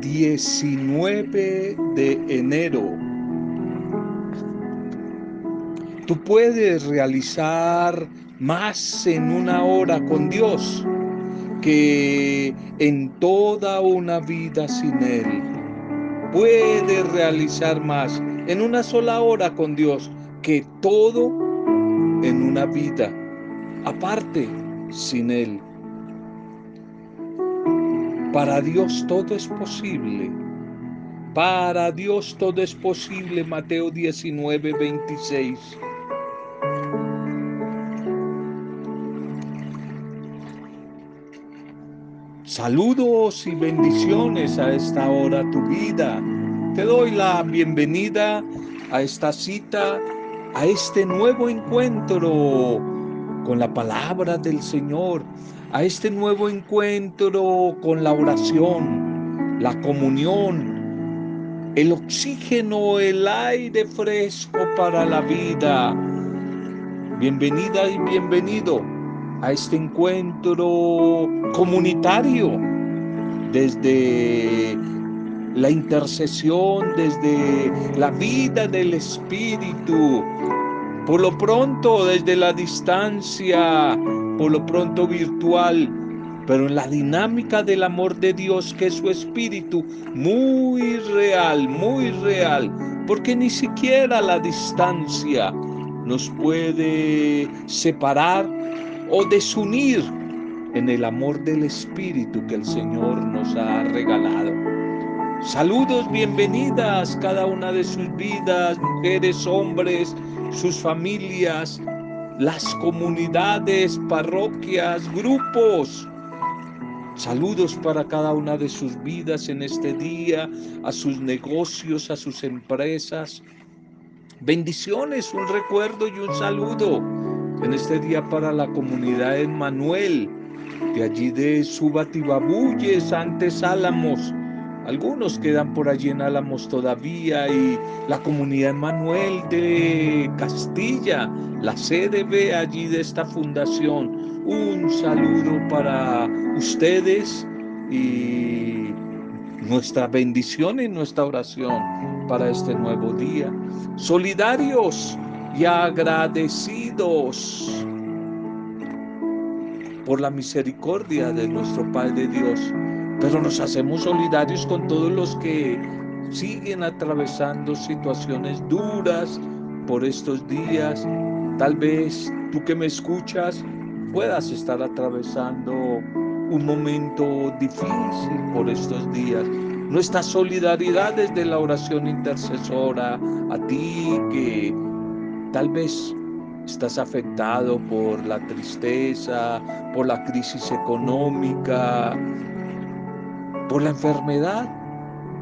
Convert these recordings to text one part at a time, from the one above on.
19 de enero. Tú puedes realizar más en una hora con Dios que en toda una vida sin Él. Puedes realizar más en una sola hora con Dios que todo en una vida aparte sin Él. Para Dios todo es posible. Para Dios todo es posible. Mateo 19, 26. Saludos y bendiciones a esta hora tu vida. Te doy la bienvenida a esta cita, a este nuevo encuentro con la palabra del Señor, a este nuevo encuentro con la oración, la comunión, el oxígeno, el aire fresco para la vida. Bienvenida y bienvenido a este encuentro comunitario desde la intercesión, desde la vida del Espíritu. Por lo pronto desde la distancia, por lo pronto virtual, pero en la dinámica del amor de Dios, que es su espíritu, muy real, muy real, porque ni siquiera la distancia nos puede separar o desunir en el amor del espíritu que el Señor nos ha regalado. Saludos, bienvenidas cada una de sus vidas, mujeres, hombres, sus familias, las comunidades, parroquias, grupos. Saludos para cada una de sus vidas en este día, a sus negocios, a sus empresas. Bendiciones, un recuerdo y un saludo en este día para la comunidad de Manuel, de allí de Subatibabuyes, antes Álamos. Algunos quedan por allí en Álamos todavía y la comunidad Manuel de Castilla, la ve allí de esta fundación. Un saludo para ustedes y nuestra bendición y nuestra oración para este nuevo día. Solidarios y agradecidos por la misericordia de nuestro Padre Dios pero nos hacemos solidarios con todos los que siguen atravesando situaciones duras por estos días. Tal vez tú que me escuchas puedas estar atravesando un momento difícil por estos días. Nuestra solidaridad desde la oración intercesora a ti que tal vez estás afectado por la tristeza, por la crisis económica, por la enfermedad,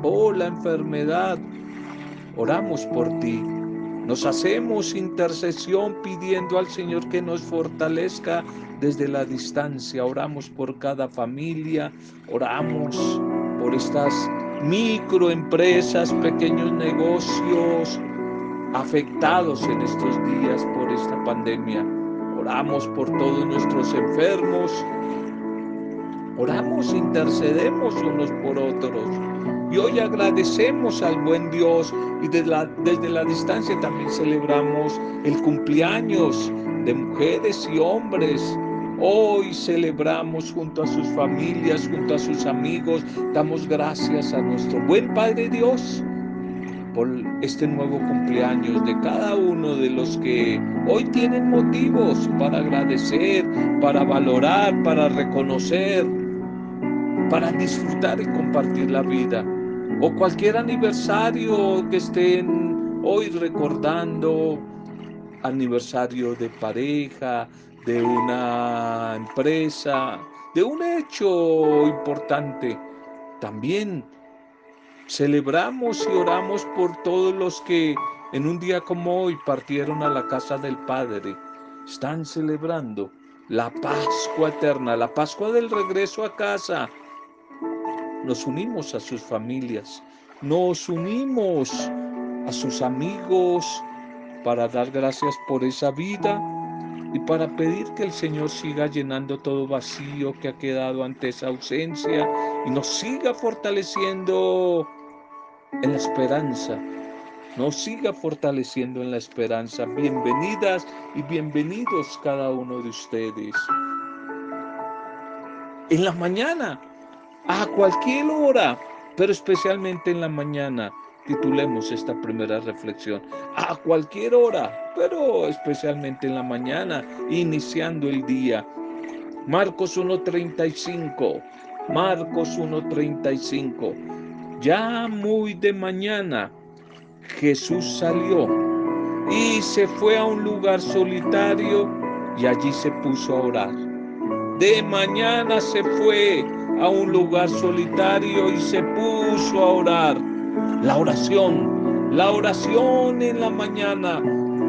por la enfermedad. Oramos por ti. Nos hacemos intercesión pidiendo al Señor que nos fortalezca desde la distancia. Oramos por cada familia, oramos por estas microempresas, pequeños negocios afectados en estos días por esta pandemia. Oramos por todos nuestros enfermos, Oramos, intercedemos unos por otros. Y hoy agradecemos al buen Dios y desde la, desde la distancia también celebramos el cumpleaños de mujeres y hombres. Hoy celebramos junto a sus familias, junto a sus amigos, damos gracias a nuestro buen Padre Dios por este nuevo cumpleaños de cada uno de los que hoy tienen motivos para agradecer, para valorar, para reconocer para disfrutar y compartir la vida. O cualquier aniversario que estén hoy recordando, aniversario de pareja, de una empresa, de un hecho importante. También celebramos y oramos por todos los que en un día como hoy partieron a la casa del Padre. Están celebrando la Pascua eterna, la Pascua del regreso a casa, nos unimos a sus familias, nos unimos a sus amigos para dar gracias por esa vida, y para pedir que el Señor siga llenando todo vacío que ha quedado ante esa ausencia y nos siga fortaleciendo en la esperanza. Nos siga fortaleciendo en la esperanza. Bienvenidas y bienvenidos cada uno de ustedes. En la mañana, a cualquier hora, pero especialmente en la mañana, titulemos esta primera reflexión. A cualquier hora, pero especialmente en la mañana, iniciando el día. Marcos 1.35. Marcos 1.35. Ya muy de mañana Jesús salió y se fue a un lugar solitario y allí se puso a orar. De mañana se fue a un lugar solitario y se puso a orar. La oración, la oración en la mañana,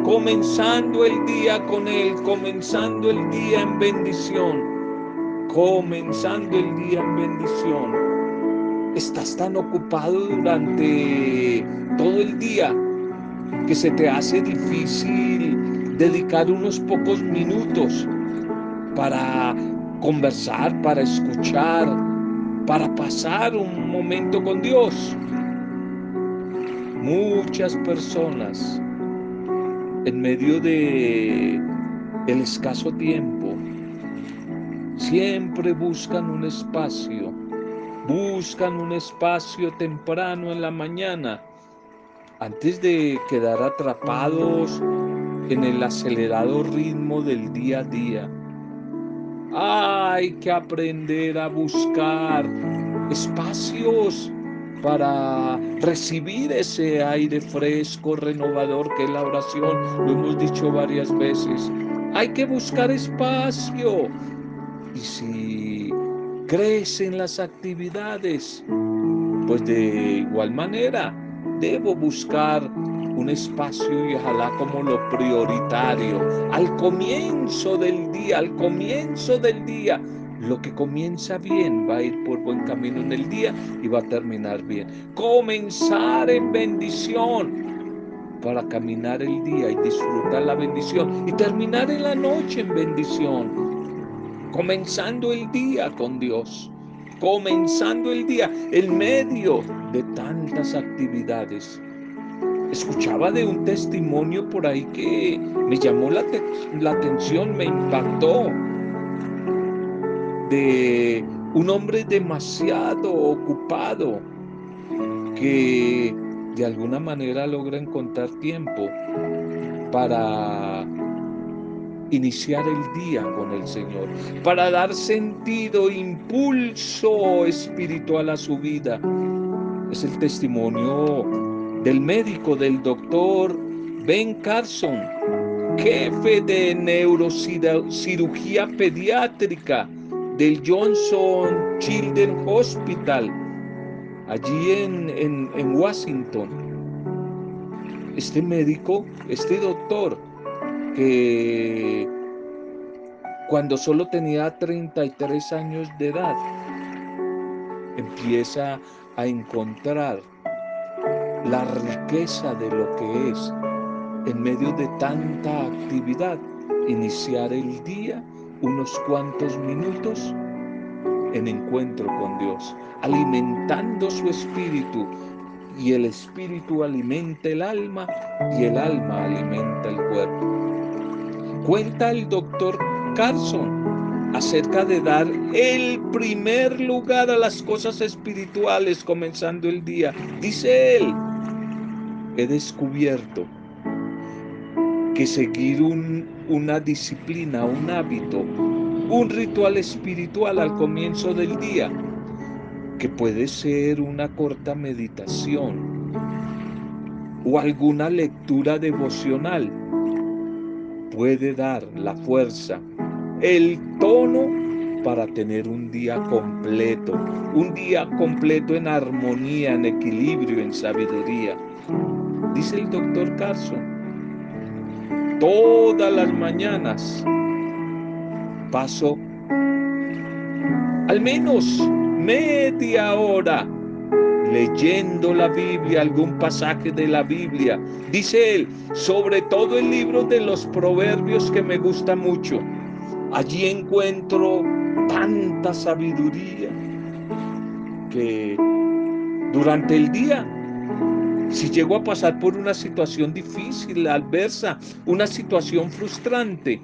comenzando el día con Él, comenzando el día en bendición, comenzando el día en bendición estás tan ocupado durante todo el día que se te hace difícil dedicar unos pocos minutos para conversar, para escuchar, para pasar un momento con Dios. Muchas personas en medio de el escaso tiempo siempre buscan un espacio buscan un espacio temprano en la mañana antes de quedar atrapados en el acelerado ritmo del día a día. Hay que aprender a buscar espacios para recibir ese aire fresco, renovador que es la oración. Lo hemos dicho varias veces. Hay que buscar espacio. Y si crecen las actividades, pues de igual manera debo buscar un espacio y ojalá como lo prioritario al comienzo del día, al comienzo del día. Lo que comienza bien va a ir por buen camino en el día y va a terminar bien. Comenzar en bendición para caminar el día y disfrutar la bendición y terminar en la noche en bendición comenzando el día con Dios, comenzando el día en medio de tantas actividades. Escuchaba de un testimonio por ahí que me llamó la, la atención, me impactó, de un hombre demasiado ocupado que de alguna manera logra encontrar tiempo para iniciar el día con el Señor, para dar sentido, impulso espiritual a su vida. Es el testimonio del médico, del doctor Ben Carson, jefe de neurocirugía pediátrica del Johnson Children's Hospital, allí en, en, en Washington. Este médico, este doctor, que cuando solo tenía 33 años de edad, empieza a encontrar la riqueza de lo que es en medio de tanta actividad, iniciar el día unos cuantos minutos en encuentro con Dios, alimentando su espíritu y el espíritu alimenta el alma y el alma alimenta el cuerpo. Cuenta el doctor Carson acerca de dar el primer lugar a las cosas espirituales comenzando el día. Dice él, he descubierto que seguir una disciplina, un hábito, un ritual espiritual al comienzo del día, que puede ser una corta meditación o alguna lectura devocional, puede dar la fuerza, el tono para tener un día completo, un día completo en armonía, en equilibrio, en sabiduría. Dice el doctor Carson, todas las mañanas paso al menos media hora leyendo la Biblia, algún pasaje de la Biblia. Dice él, sobre todo el libro de los proverbios que me gusta mucho. Allí encuentro tanta sabiduría que durante el día, si llego a pasar por una situación difícil, adversa, una situación frustrante,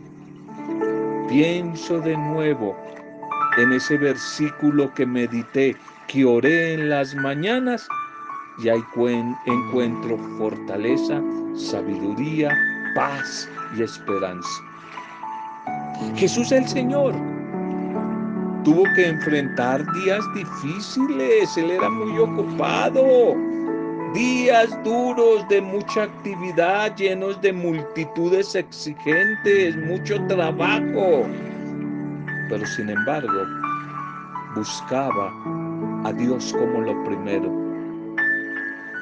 pienso de nuevo en ese versículo que medité, que oré en las mañanas y ahí encuentro fortaleza, sabiduría, paz y esperanza. Jesús el Señor tuvo que enfrentar días difíciles, él era muy ocupado, días duros de mucha actividad, llenos de multitudes exigentes, mucho trabajo, pero sin embargo buscaba a Dios como lo primero.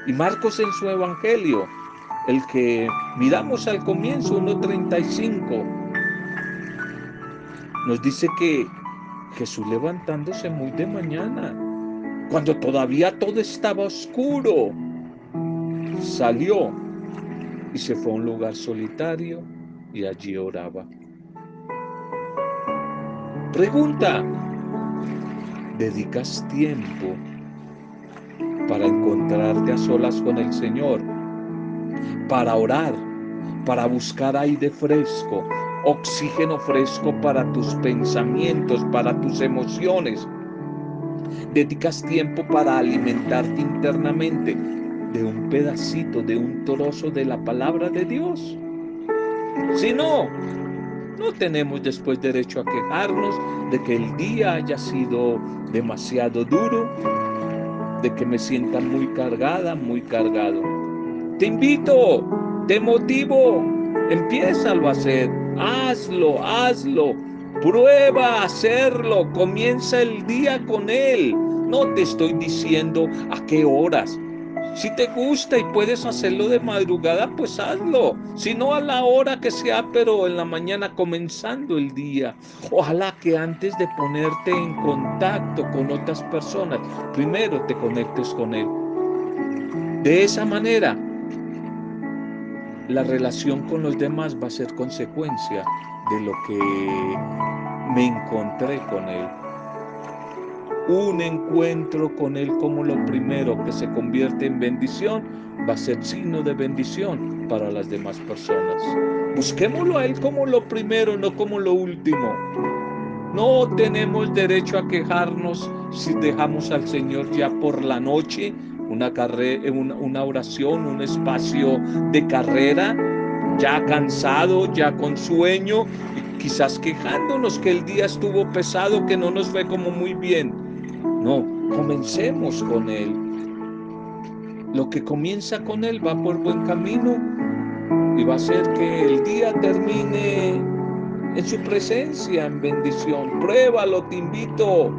Y Marcos en su Evangelio, el que miramos al comienzo, 1.35, nos dice que Jesús levantándose muy de mañana, cuando todavía todo estaba oscuro, salió y se fue a un lugar solitario y allí oraba. Pregunta, ¿dedicas tiempo para encontrarte a solas con el Señor? Para orar, para buscar aire fresco, oxígeno fresco para tus pensamientos, para tus emociones. Dedicas tiempo para alimentarte internamente de un pedacito, de un trozo de la palabra de Dios. Si no, no tenemos después derecho a quejarnos de que el día haya sido demasiado duro, de que me sienta muy cargada, muy cargado. Te invito, te motivo, empieza a hacer, hazlo, hazlo, prueba a hacerlo, comienza el día con él. No te estoy diciendo a qué horas, si te gusta y puedes hacerlo de madrugada, pues hazlo. Si no a la hora que sea, pero en la mañana comenzando el día. Ojalá que antes de ponerte en contacto con otras personas, primero te conectes con Él. De esa manera, la relación con los demás va a ser consecuencia de lo que me encontré con Él un encuentro con Él como lo primero que se convierte en bendición, va a ser signo de bendición para las demás personas. Busquémoslo a Él como lo primero, no como lo último. No tenemos derecho a quejarnos si dejamos al Señor ya por la noche, una, carrera, una, oración, un espacio de carrera, ya cansado, ya con sueño, quizás quejándonos que el día estuvo pesado, que no nos fue como muy bien. No, comencemos con Él. Lo que comienza con Él va por buen camino y va a ser que el día termine en su presencia, en bendición. Pruébalo, te invito.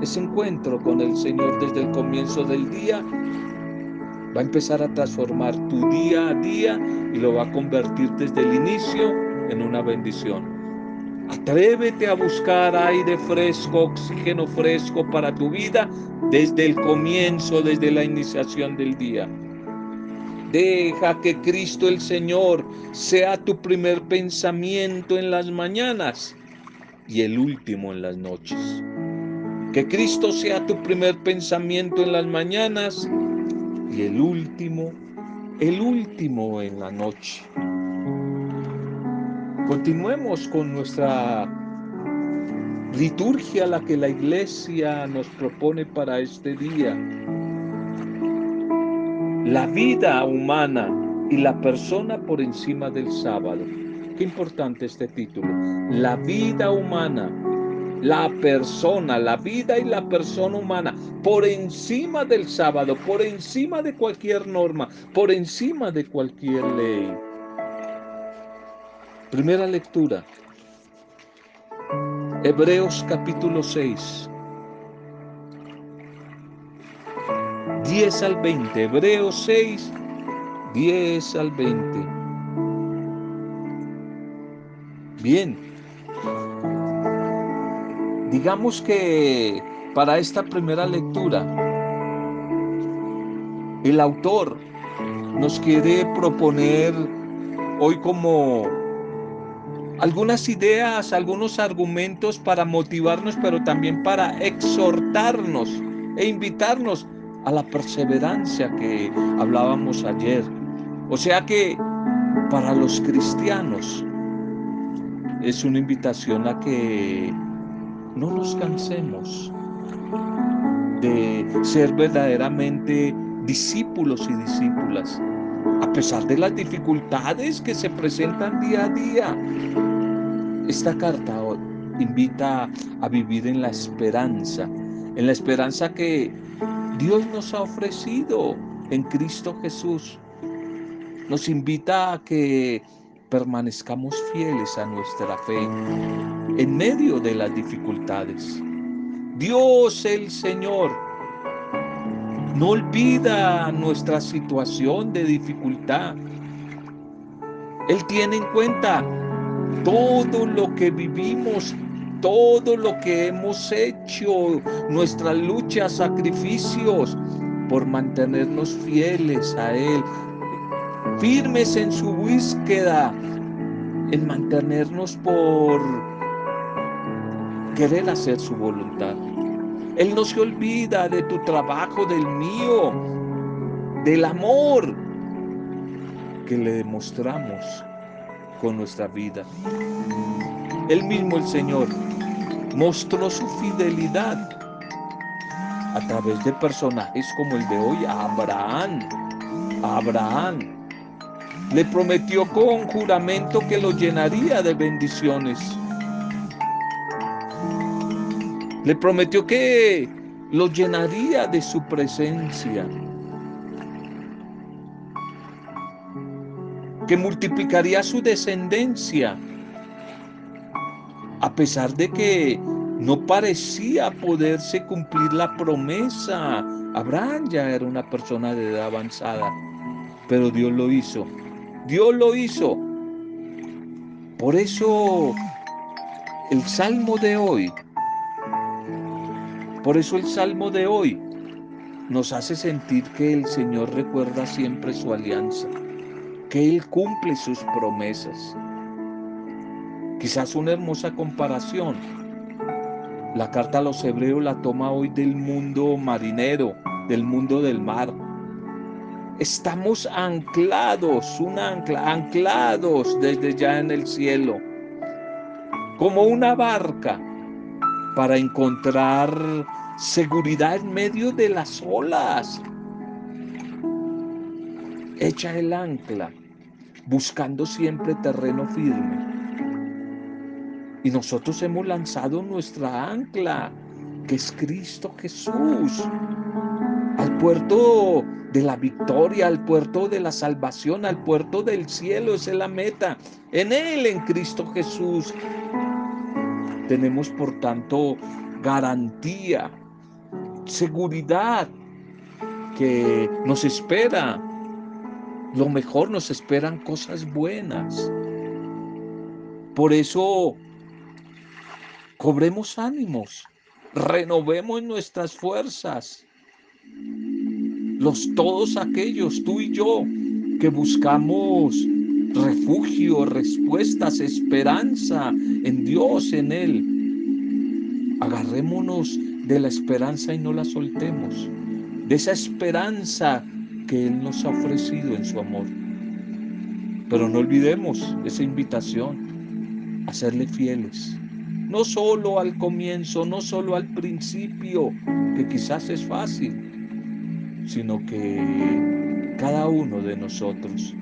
Ese encuentro con el Señor desde el comienzo del día va a empezar a transformar tu día a día y lo va a convertir desde el inicio en una bendición. Atrévete a buscar aire fresco, oxígeno fresco para tu vida desde el comienzo, desde la iniciación del día. Deja que Cristo el Señor sea tu primer pensamiento en las mañanas y el último en las noches. Que Cristo sea tu primer pensamiento en las mañanas y el último, el último en la noche. Continuemos con nuestra liturgia, la que la iglesia nos propone para este día. La vida humana y la persona por encima del sábado. Qué importante este título. La vida humana, la persona, la vida y la persona humana por encima del sábado, por encima de cualquier norma, por encima de cualquier ley. Primera lectura. Hebreos capítulo 6. 10 al 20. Hebreos 6, 10 al 20. Bien. Digamos que para esta primera lectura el autor nos quiere proponer hoy como algunas ideas, algunos argumentos para motivarnos, pero también para exhortarnos e invitarnos a la perseverancia que hablábamos ayer. O sea que para los cristianos es una invitación a que no nos cansemos de ser verdaderamente discípulos y discípulas, a pesar de las dificultades que se presentan día a día. Esta carta invita a vivir en la esperanza, en la esperanza que Dios nos ha ofrecido en Cristo Jesús. Nos invita a que permanezcamos fieles a nuestra fe en medio de las dificultades. Dios el Señor no olvida nuestra situación de dificultad. Él tiene en cuenta todo lo que vivimos, todo lo que hemos hecho, nuestras luchas, sacrificios por mantenernos fieles a Él, firmes en su búsqueda, en mantenernos por querer hacer su voluntad. Él no se olvida de tu trabajo, del mío, del amor que le demostramos con nuestra vida. Él mismo, el Señor, mostró su fidelidad a través de personajes como el de hoy, Abraham. Abraham le prometió con juramento que lo llenaría de bendiciones. Le prometió que lo llenaría de su presencia. Que multiplicaría su descendencia. A pesar de que no parecía poderse cumplir la promesa. Abraham ya era una persona de edad avanzada, pero Dios lo hizo. Dios lo hizo. Por eso el salmo de hoy por eso el Salmo de hoy nos hace sentir que el Señor recuerda siempre su alianza, que Él cumple sus promesas. Quizás una hermosa comparación. La carta a los hebreos la toma hoy del mundo marinero, del mundo del mar. Estamos anclados, un ancla, anclados desde ya en el cielo, como una barca para encontrar seguridad en medio de las olas. Echa el ancla, buscando siempre terreno firme. Y nosotros hemos lanzado nuestra ancla, que es Cristo Jesús, al puerto de la victoria, al puerto de la salvación, al puerto del cielo, es la meta. En Él, en Cristo Jesús, tenemos por tanto garantía, seguridad que nos espera. Lo mejor nos esperan cosas buenas. Por eso, cobremos ánimos, renovemos nuestras fuerzas. Los todos aquellos, tú y yo, que buscamos refugio, respuestas, esperanza en Dios, en Él. Agarrémonos de la esperanza y no la soltemos, de esa esperanza que Él nos ha ofrecido en su amor. Pero no olvidemos esa invitación a serle fieles, no solo al comienzo, no solo al principio, que quizás es fácil, sino que cada uno de nosotros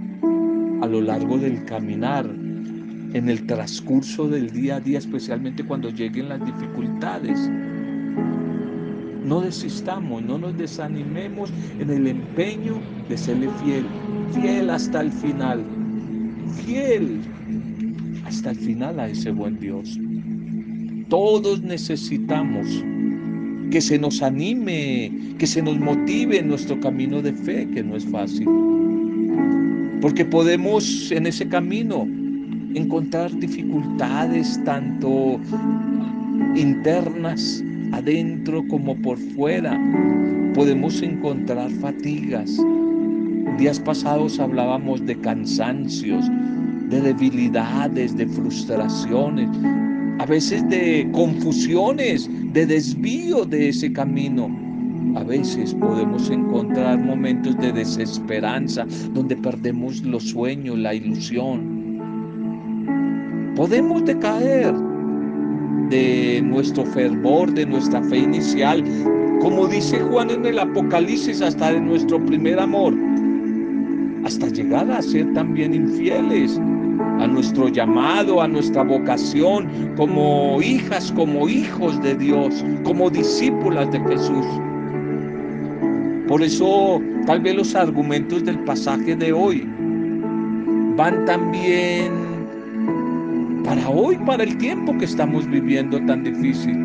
lo largo del caminar, en el transcurso del día a día, especialmente cuando lleguen las dificultades. No desistamos, no nos desanimemos en el empeño de serle fiel, fiel hasta el final, fiel hasta el final a ese buen Dios. Todos necesitamos que se nos anime, que se nos motive en nuestro camino de fe, que no es fácil. Porque podemos en ese camino encontrar dificultades tanto internas, adentro como por fuera, podemos encontrar fatigas. Días pasados hablábamos de cansancios, de debilidades, de frustraciones, a veces de confusiones, de desvío de ese camino. A veces podemos encontrar momentos de desesperanza donde perdemos los sueños, la ilusión. Podemos decaer de nuestro fervor, de nuestra fe inicial, como dice Juan en el Apocalipsis, hasta de nuestro primer amor, hasta llegar a ser también infieles a nuestro llamado, a nuestra vocación, como hijas, como hijos de Dios, como discípulas de Jesús. Por eso tal vez los argumentos del pasaje de hoy van también para hoy, para el tiempo que estamos viviendo tan difícil.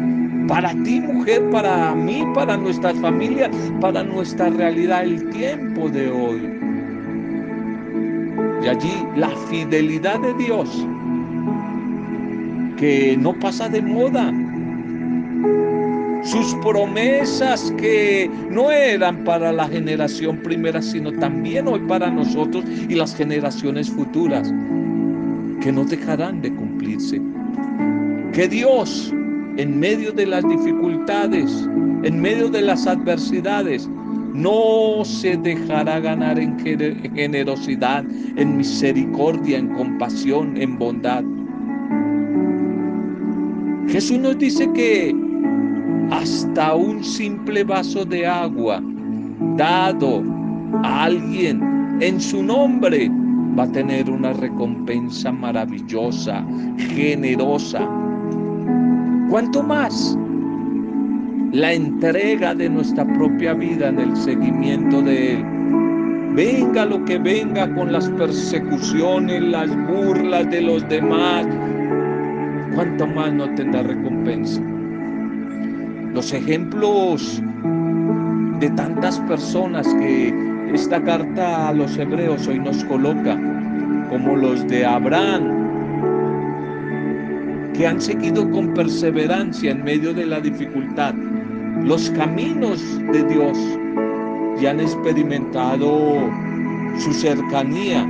Para ti, mujer, para mí, para nuestras familias, para nuestra realidad, el tiempo de hoy. Y allí la fidelidad de Dios, que no pasa de moda. Sus promesas que no eran para la generación primera, sino también hoy para nosotros y las generaciones futuras, que no dejarán de cumplirse. Que Dios, en medio de las dificultades, en medio de las adversidades, no se dejará ganar en generosidad, en misericordia, en compasión, en bondad. Jesús nos dice que hasta un simple vaso de agua dado a alguien en su nombre va a tener una recompensa maravillosa, generosa. ¿Cuánto más? la entrega de nuestra propia vida en el seguimiento de Él. Venga lo que venga con las persecuciones, las burlas de los demás, cuánto más no tendrá recompensa. Los ejemplos de tantas personas que esta carta a los hebreos hoy nos coloca, como los de Abraham, que han seguido con perseverancia en medio de la dificultad, los caminos de Dios y han experimentado su cercanía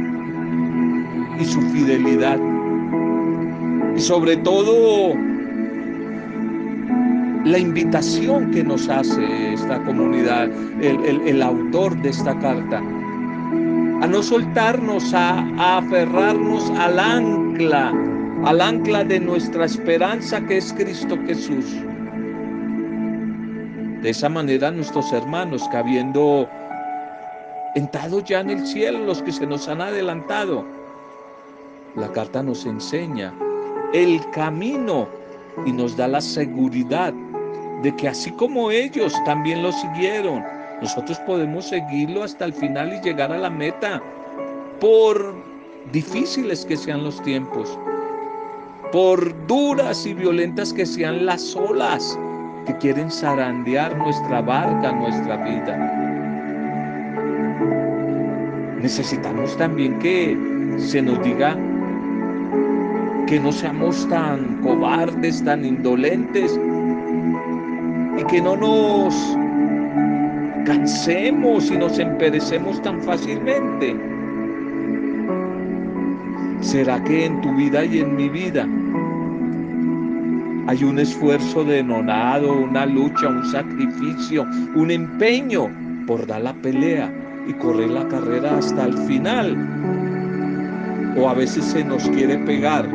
y su fidelidad. Y sobre todo la invitación que nos hace esta comunidad, el, autor de esta carta, a no soltarnos, a, a aferrarnos al ancla, al ancla de nuestra esperanza que es Cristo Jesús. De esa manera nuestros hermanos que habiendo entrado ya en el cielo, los que se nos han adelantado, la carta nos enseña el camino y nos da la seguridad de que así como ellos también lo siguieron, nosotros podemos seguirlo hasta el final y llegar a la meta, por difíciles que sean los tiempos, por duras y violentas que sean las olas, que quieren zarandear nuestra barca, nuestra vida. Necesitamos también que se nos diga que no seamos tan cobardes, tan indolentes y que no nos cansemos y nos emperecemos tan fácilmente. ¿Será que en tu vida y en mi vida hay un esfuerzo denonado, una lucha, un sacrificio, un empeño por dar la pelea y correr la carrera hasta el final. O a veces se nos quiere pegar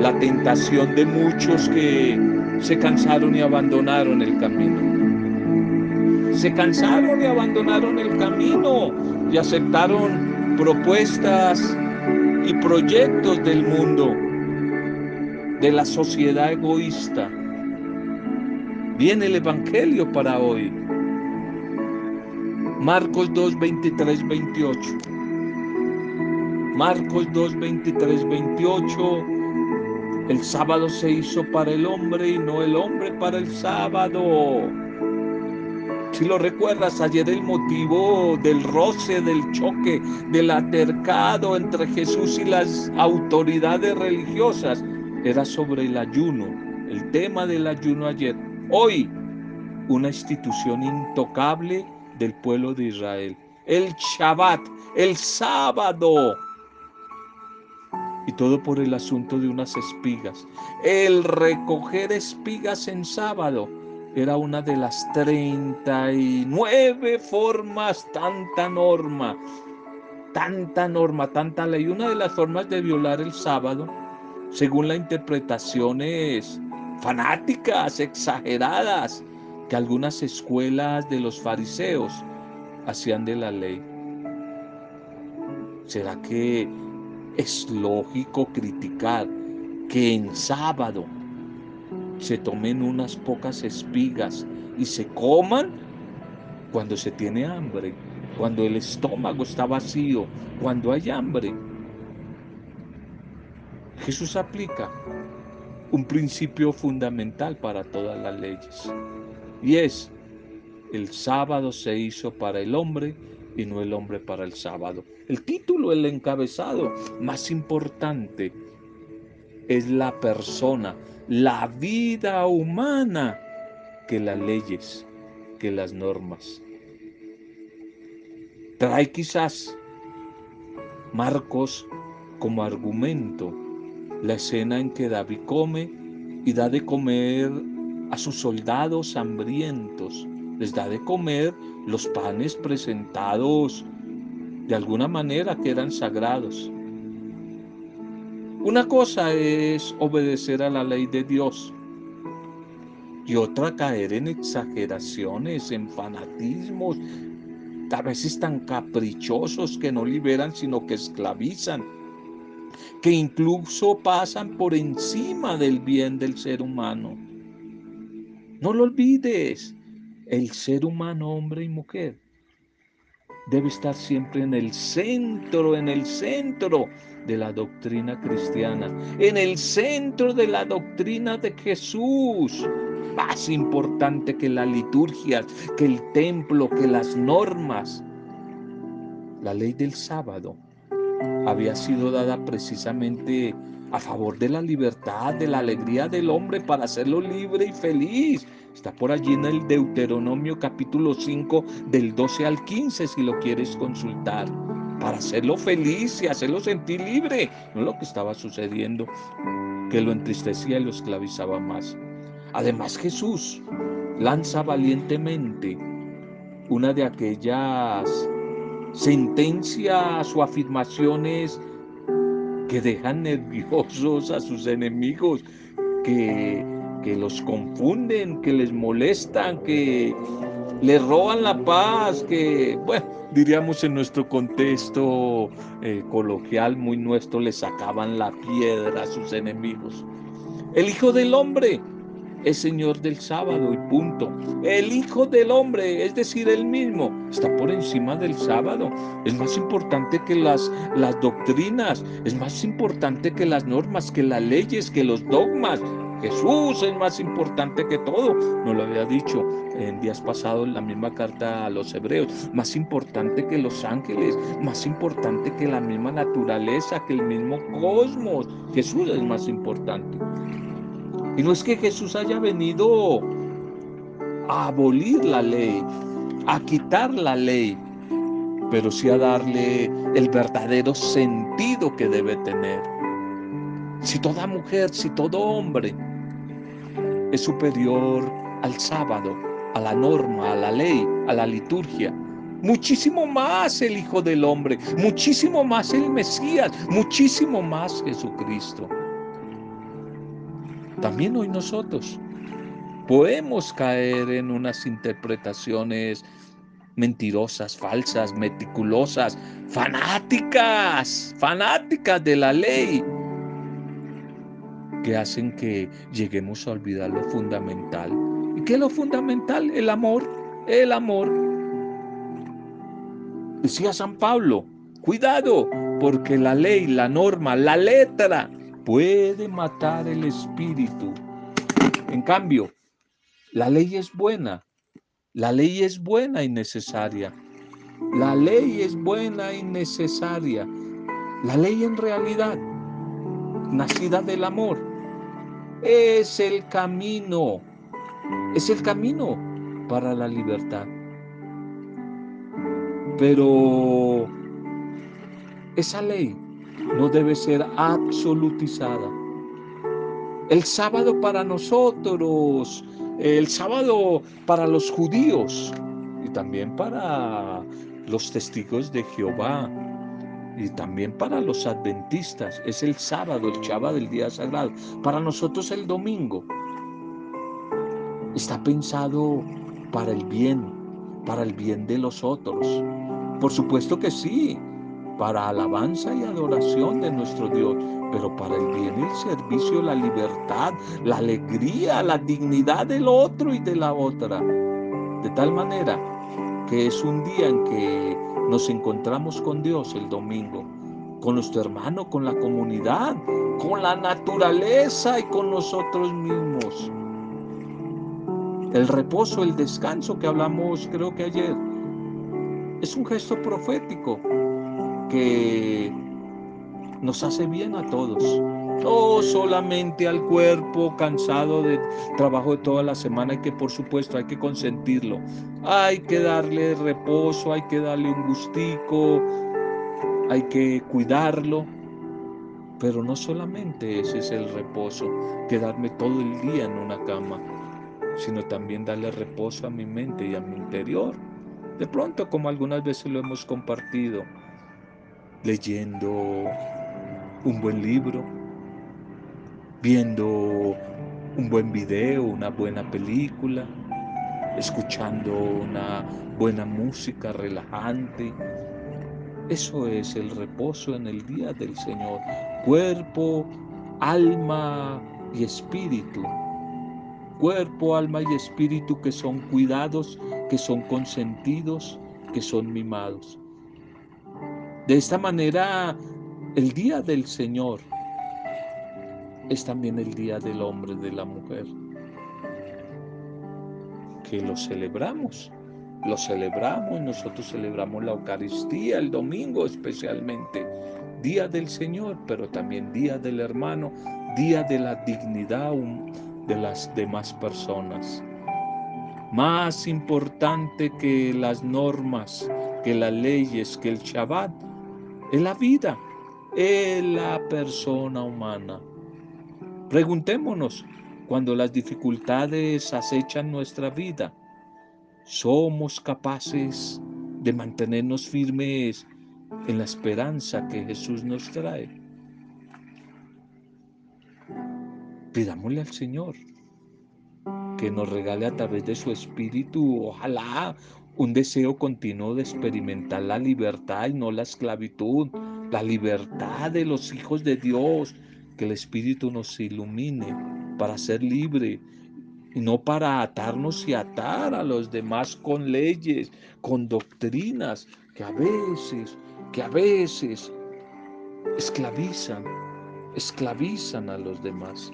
la tentación de muchos que se cansaron y abandonaron el camino. Se cansaron y abandonaron el camino y aceptaron propuestas y proyectos del mundo de la sociedad egoísta. Viene el Evangelio para hoy. Marcos 2, 23, 28. Marcos 2, 23, 28. El sábado se hizo para el hombre y no el hombre para el sábado. Si lo recuerdas, ayer el motivo del roce, del choque, del atercado entre Jesús y las autoridades religiosas era sobre el ayuno, el tema del ayuno ayer. Hoy, una institución intocable del pueblo de Israel. El Shabbat, el sábado. Y todo por el asunto de unas espigas. El recoger espigas en sábado era una de las 39 formas, tanta norma, tanta norma, tanta ley. Una de las formas de violar el sábado, según las interpretaciones fanáticas, exageradas, que algunas escuelas de los fariseos hacían de la ley. ¿Será que es lógico criticar que en sábado se tomen unas pocas espigas y se coman cuando se tiene hambre, cuando el estómago está vacío, cuando hay hambre? Jesús aplica un principio fundamental para todas las leyes. Y es, el sábado se hizo para el hombre y no el hombre para el sábado. El título, el encabezado más importante es la persona, la vida humana que las leyes, que las normas. Trae quizás Marcos como argumento la escena en que David come y da de comer a sus soldados hambrientos, les da de comer los panes presentados de alguna manera que eran sagrados. Una cosa es obedecer a la ley de Dios y otra caer en exageraciones, en fanatismos, a veces tan caprichosos que no liberan sino que esclavizan que incluso pasan por encima del bien del ser humano. No lo olvides, el ser humano, hombre y mujer, debe estar siempre en el centro, en el centro de la doctrina cristiana, en el centro de la doctrina de Jesús. Más importante que la liturgia, que el templo, que las normas. La ley del sábado había sido dada precisamente a favor de la libertad, de la alegría del hombre para hacerlo libre y feliz. Está por allí en el Deuteronomio capítulo 5 del 12 al 15 si lo quieres consultar. Para hacerlo feliz y hacerlo sentir libre. No lo que estaba sucediendo, que lo entristecía y lo esclavizaba más. Además Jesús lanza valientemente una de aquellas sentencias o afirmaciones que dejan nerviosos a sus enemigos, que, que los confunden, que les molestan, que les roban la paz, que, bueno, diríamos en nuestro contexto eh, coloquial muy nuestro, les sacaban la piedra a sus enemigos. El Hijo del Hombre es Señor del sábado y punto. El Hijo del Hombre, es decir, el mismo, está por encima del sábado. Es más importante que las, las doctrinas, es más importante que las normas, que las leyes, que los dogmas. Jesús es más importante que todo. No lo había dicho en días pasados en la misma carta a los hebreos. Más importante que los ángeles, más importante que la misma naturaleza, que el mismo cosmos. Jesús es más importante. Y no es que Jesús haya venido a abolir la ley, a quitar la ley, pero sí a darle el verdadero sentido que debe tener. Si toda mujer, si todo hombre es superior al sábado, a la norma, a la ley, a la liturgia, muchísimo más el Hijo del Hombre, muchísimo más el Mesías, muchísimo más Jesucristo. También hoy nosotros podemos caer en unas interpretaciones mentirosas, falsas, meticulosas, fanáticas, fanáticas de la ley, que hacen que lleguemos a olvidar lo fundamental. ¿Y qué es lo fundamental? El amor, el amor. Decía San Pablo, cuidado, porque la ley, la norma, la letra puede matar el espíritu. En cambio, la ley es buena. La ley es buena y necesaria. La ley es buena y necesaria. La ley en realidad, nacida del amor, es el camino es el camino para la libertad. Pero esa ley no debe ser absolutizada. El sábado para nosotros, el sábado para los judíos y también para los testigos de Jehová y también para los adventistas. Es el sábado, el chava del día sagrado. Para nosotros el domingo está pensado para el bien, para el bien de los otros. Por supuesto que sí, para alabanza y adoración de nuestro Dios, pero para el bien, el servicio, la libertad, la alegría, la dignidad del otro y de la otra. De tal manera que es un día en que nos encontramos con Dios el domingo, con nuestro hermano, con la comunidad, con la naturaleza y con nosotros mismos. El reposo, el descanso que hablamos creo que ayer, es un gesto profético que nos hace bien a todos. No solamente al cuerpo cansado de trabajo de toda la semana, y que por supuesto hay que consentirlo. Hay que darle reposo, hay que darle un gustico, hay que cuidarlo. Pero no solamente ese es el reposo, quedarme todo el día en una cama sino también darle reposo a mi mente y a mi interior. De pronto, como algunas veces lo hemos compartido, leyendo un buen libro, viendo un buen video, una buena película, escuchando una buena música relajante. Eso es el reposo en el día del Señor. Cuerpo, alma y espíritu cuerpo, alma y espíritu que son cuidados, que son consentidos, que son mimados. De esta manera, el día del Señor es también el día del hombre, de la mujer, que lo celebramos. Lo celebramos, nosotros celebramos la Eucaristía el domingo especialmente, día del Señor, pero también día del hermano, día de la dignidad de las demás personas. Más importante que las normas, que las leyes, que el Shabbat, es la vida, es la persona humana. Preguntémonos, cuando las dificultades acechan nuestra vida, ¿somos capaces de mantenernos firmes en la esperanza que Jesús nos trae? Pidámosle al Señor que nos regale a través de su espíritu, ojalá, un deseo continuo de experimentar la libertad y no la esclavitud, la libertad de los hijos de Dios, que el espíritu nos ilumine para ser libre y no para atarnos y atar a los demás con leyes, con doctrinas que a veces, que a veces esclavizan, esclavizan a los demás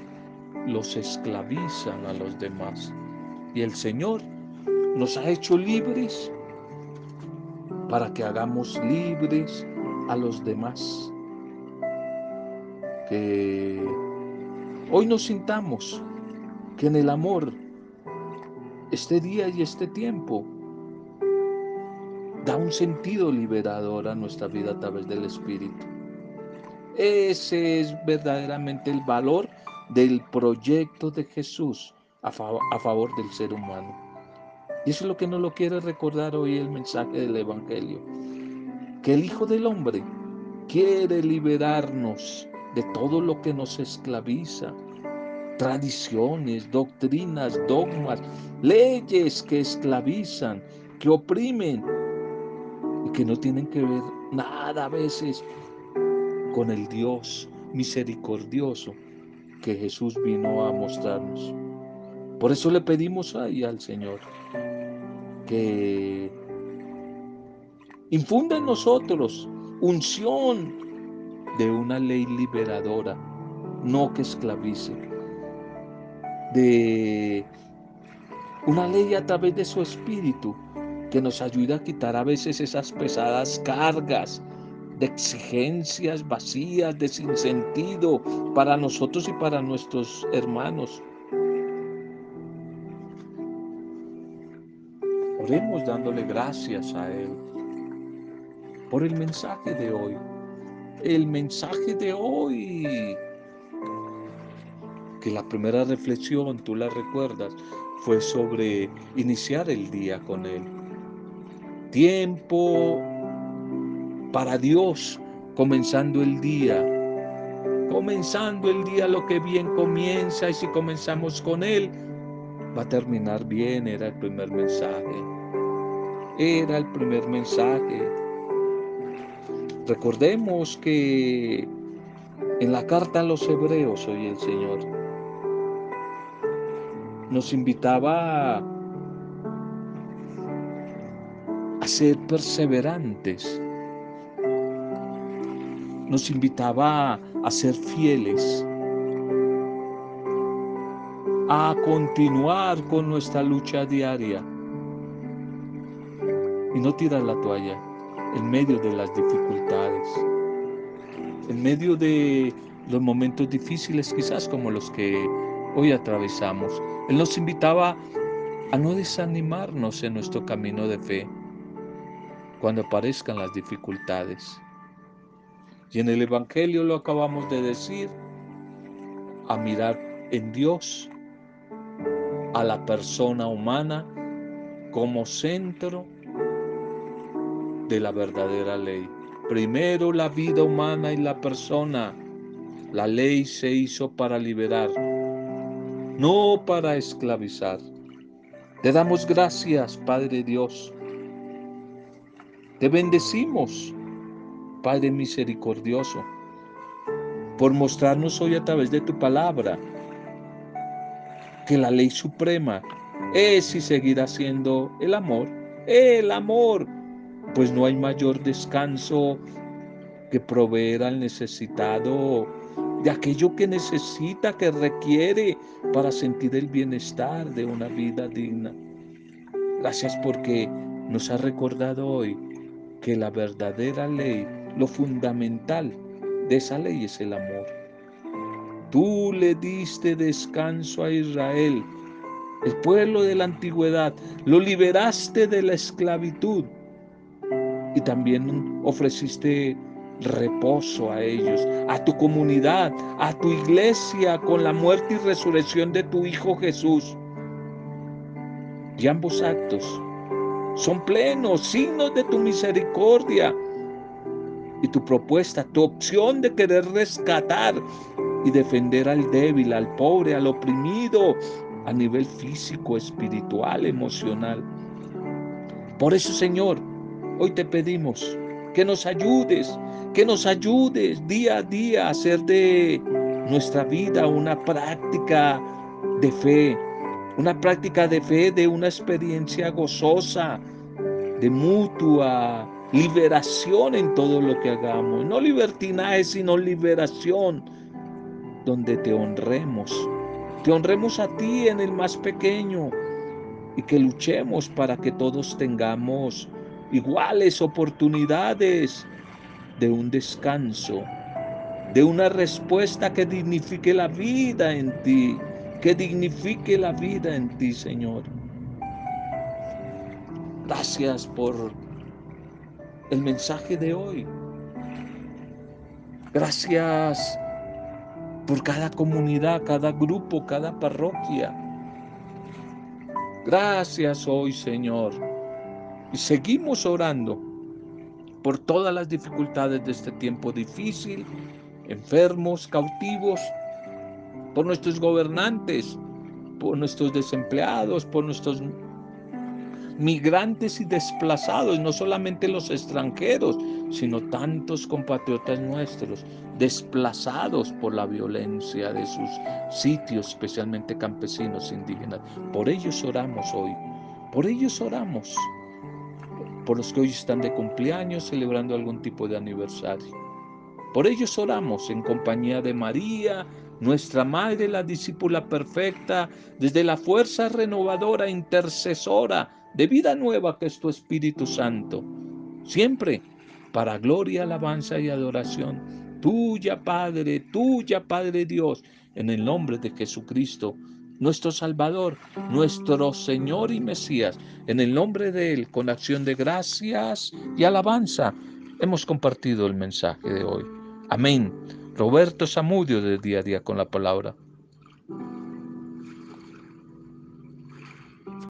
los esclavizan a los demás. Y el Señor nos ha hecho libres para que hagamos libres a los demás. Que hoy nos sintamos que en el amor, este día y este tiempo, da un sentido liberador a nuestra vida a través del Espíritu. Ese es verdaderamente el valor del proyecto de Jesús a, favor del ser humano. Y eso es lo que nos lo quiere recordar hoy el mensaje del Evangelio. Que el Hijo del Hombre quiere liberarnos de todo lo que nos esclaviza. Tradiciones, doctrinas, dogmas, leyes que esclavizan, que oprimen y que no tienen que ver nada a veces con el Dios misericordioso que Jesús vino a mostrarnos. Por eso le pedimos ahí al Señor que infunda en nosotros unción de una ley liberadora, no que esclavice, de una ley a través de su espíritu que nos ayude a quitar a veces esas pesadas cargas de exigencias vacías, de sinsentido para nosotros y para nuestros hermanos. Oremos dándole gracias a Él por el mensaje de hoy. El mensaje de hoy. Que la primera reflexión, tú la recuerdas, fue sobre iniciar el día con Él. Tiempo para Dios, comenzando el día. Comenzando el día lo que bien comienza y si comenzamos con Él, va a terminar bien, era el primer mensaje. Era el primer mensaje. Recordemos que en la carta a los hebreos hoy el Señor nos invitaba a ser perseverantes, nos invitaba a ser fieles, a continuar con nuestra lucha diaria. Y no tirar la toalla en medio de las dificultades, en medio de los momentos difíciles quizás como los que hoy atravesamos. Él nos invitaba a no desanimarnos en nuestro camino de fe cuando aparezcan las dificultades. Y en el Evangelio lo acabamos de decir, a mirar en Dios, a la persona humana como centro de la verdadera ley. Primero la vida humana y la persona. La ley se hizo para liberar, no para esclavizar. Te damos gracias, Padre Dios. Te bendecimos, Padre misericordioso, por mostrarnos hoy a través de tu palabra que la ley suprema es y seguirá siendo el amor, el amor, pues no hay mayor descanso que proveer al necesitado de aquello que necesita, que requiere para sentir el bienestar de una vida digna. Gracias porque nos ha recordado hoy que la verdadera ley, lo fundamental de esa ley es el amor. Tú le diste descanso a Israel, el pueblo de la antigüedad, lo liberaste de la esclavitud y también ofreciste reposo a ellos, a tu comunidad, a tu iglesia con la muerte y resurrección de tu Hijo Jesús. Y ambos actos son plenos signos de tu misericordia y tu propuesta, tu opción de querer rescatar y defender al débil, al pobre, al oprimido a nivel físico, espiritual, emocional. Por eso, Señor, hoy te pedimos que nos ayudes, que nos ayudes día a día a hacer de nuestra vida una práctica de fe, una práctica de fe de una experiencia gozosa, de mutua liberación en todo lo que hagamos. No libertinaje, sino liberación, donde te honremos. Te honremos a ti en el más pequeño y que luchemos para que todos tengamos iguales oportunidades de un descanso, de una respuesta que dignifique la vida en ti, que dignifique la vida en ti, Señor. Gracias por el mensaje de hoy. Gracias por cada comunidad, cada grupo, cada parroquia. Gracias hoy, Señor. Y seguimos orando por todas las dificultades de este tiempo difícil, enfermos, cautivos, por nuestros gobernantes, por nuestros desempleados, por nuestros migrantes y desplazados, no solamente los extranjeros, sino tantos compatriotas nuestros desplazados por la violencia de sus sitios, especialmente campesinos indígenas. Por ellos oramos hoy, por ellos oramos, por los que hoy están de cumpleaños celebrando algún tipo de aniversario. Por ellos oramos en compañía de María, nuestra Madre, la discípula perfecta, desde la fuerza renovadora, intercesora de vida nueva que es tu Espíritu Santo. Siempre para gloria, alabanza y adoración. Tuya, Padre, tuya, Padre Dios, en el nombre de Jesucristo, nuestro Salvador, nuestro Señor y Mesías. En el nombre de Él, con acción de gracias y alabanza, hemos compartido el mensaje de hoy. Amén. Roberto Zamudio de Día a Día con la Palabra.